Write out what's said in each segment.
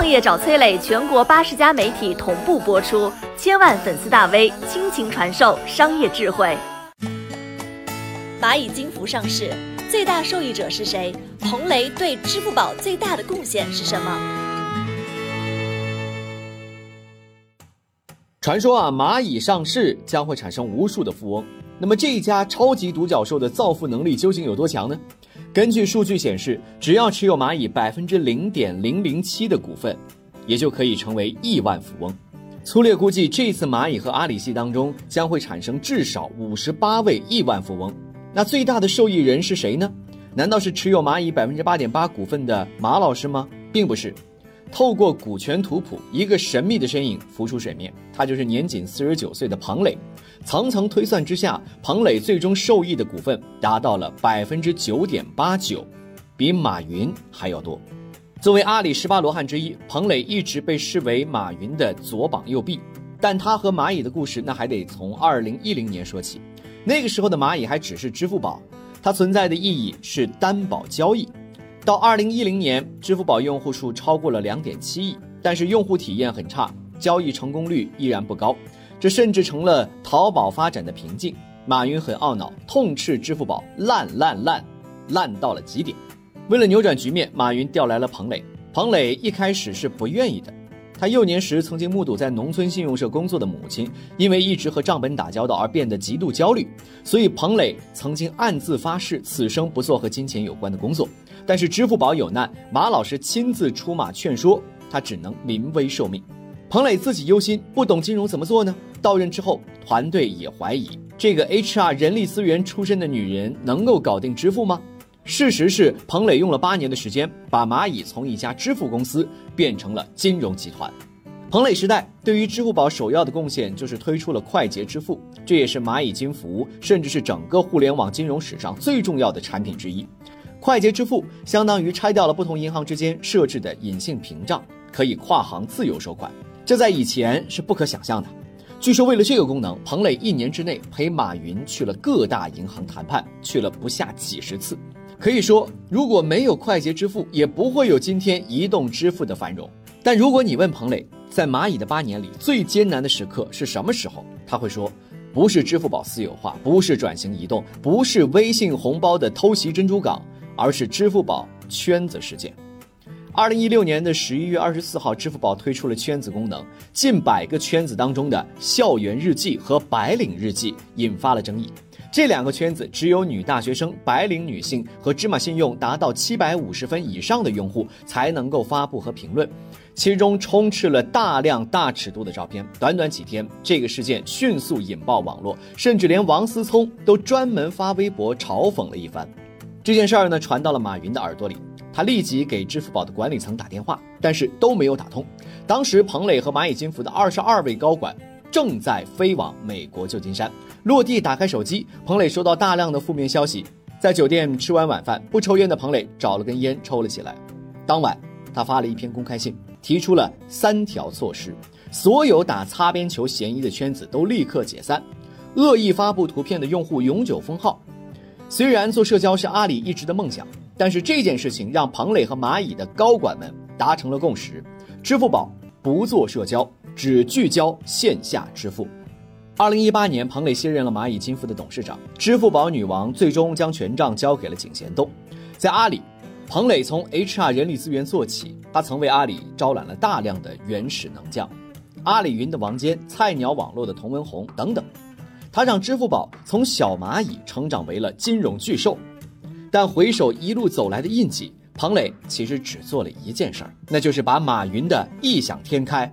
创业找崔磊，全国八十家媒体同步播出，千万粉丝大 V 倾情传授商业智慧。蚂蚁金服上市，最大受益者是谁？彭雷对支付宝最大的贡献是什么？传说啊，蚂蚁上市将会产生无数的富翁。那么这一家超级独角兽的造富能力究竟有多强呢？根据数据显示，只要持有蚂蚁百分之零点零零七的股份，也就可以成为亿万富翁。粗略估计，这次蚂蚁和阿里系当中将会产生至少五十八位亿万富翁。那最大的受益人是谁呢？难道是持有蚂蚁百分之八点八股份的马老师吗？并不是。透过股权图谱，一个神秘的身影浮出水面，他就是年仅四十九岁的彭磊。层层推算之下，彭磊最终受益的股份达到了百分之九点八九，比马云还要多。作为阿里十八罗汉之一，彭磊一直被视为马云的左膀右臂。但他和蚂蚁的故事，那还得从二零一零年说起。那个时候的蚂蚁还只是支付宝，它存在的意义是担保交易。到二零一零年，支付宝用户数超过了两点七亿，但是用户体验很差，交易成功率依然不高。这甚至成了淘宝发展的瓶颈。马云很懊恼，痛斥支付宝烂烂烂，烂到了极点。为了扭转局面，马云调来了彭磊。彭磊一开始是不愿意的。他幼年时曾经目睹在农村信用社工作的母亲，因为一直和账本打交道而变得极度焦虑，所以彭磊曾经暗自发誓此生不做和金钱有关的工作。但是支付宝有难，马老师亲自出马劝说，他只能临危受命。彭磊自己忧心，不懂金融怎么做呢？到任之后，团队也怀疑这个 HR 人力资源出身的女人能够搞定支付吗？事实是，彭磊用了八年的时间，把蚂蚁从一家支付公司变成了金融集团。彭磊时代对于支付宝首要的贡献就是推出了快捷支付，这也是蚂蚁金服，甚至是整个互联网金融史上最重要的产品之一。快捷支付相当于拆掉了不同银行之间设置的隐性屏障，可以跨行自由收款。这在以前是不可想象的。据说为了这个功能，彭磊一年之内陪马云去了各大银行谈判，去了不下几十次。可以说，如果没有快捷支付，也不会有今天移动支付的繁荣。但如果你问彭磊，在蚂蚁的八年里最艰难的时刻是什么时候，他会说，不是支付宝私有化，不是转型移动，不是微信红包的偷袭珍珠港，而是支付宝圈子事件。二零一六年的十一月二十四号，支付宝推出了圈子功能，近百个圈子当中的校园日记和白领日记引发了争议。这两个圈子只有女大学生、白领女性和芝麻信用达到七百五十分以上的用户才能够发布和评论，其中充斥了大量大尺度的照片。短短几天，这个事件迅速引爆网络，甚至连王思聪都专门发微博嘲讽了一番。这件事儿呢，传到了马云的耳朵里。他立即给支付宝的管理层打电话，但是都没有打通。当时，彭磊和蚂蚁金服的二十二位高管正在飞往美国旧金山。落地打开手机，彭磊收到大量的负面消息。在酒店吃完晚饭，不抽烟的彭磊找了根烟抽了起来。当晚，他发了一篇公开信，提出了三条措施：所有打擦边球嫌疑的圈子都立刻解散；恶意发布图片的用户永久封号。虽然做社交是阿里一直的梦想。但是这件事情让彭磊和蚂蚁的高管们达成了共识：支付宝不做社交，只聚焦线下支付。二零一八年，彭磊卸任了蚂蚁金服的董事长，支付宝女王最终将权杖交给了井贤栋。在阿里，彭磊从 HR 人力资源做起，他曾为阿里招揽了大量的原始能将，阿里云的王坚、菜鸟网络的童文红等等，他让支付宝从小蚂蚁成长为了金融巨兽。但回首一路走来的印记，彭磊其实只做了一件事儿，那就是把马云的异想天开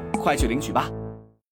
快去领取吧。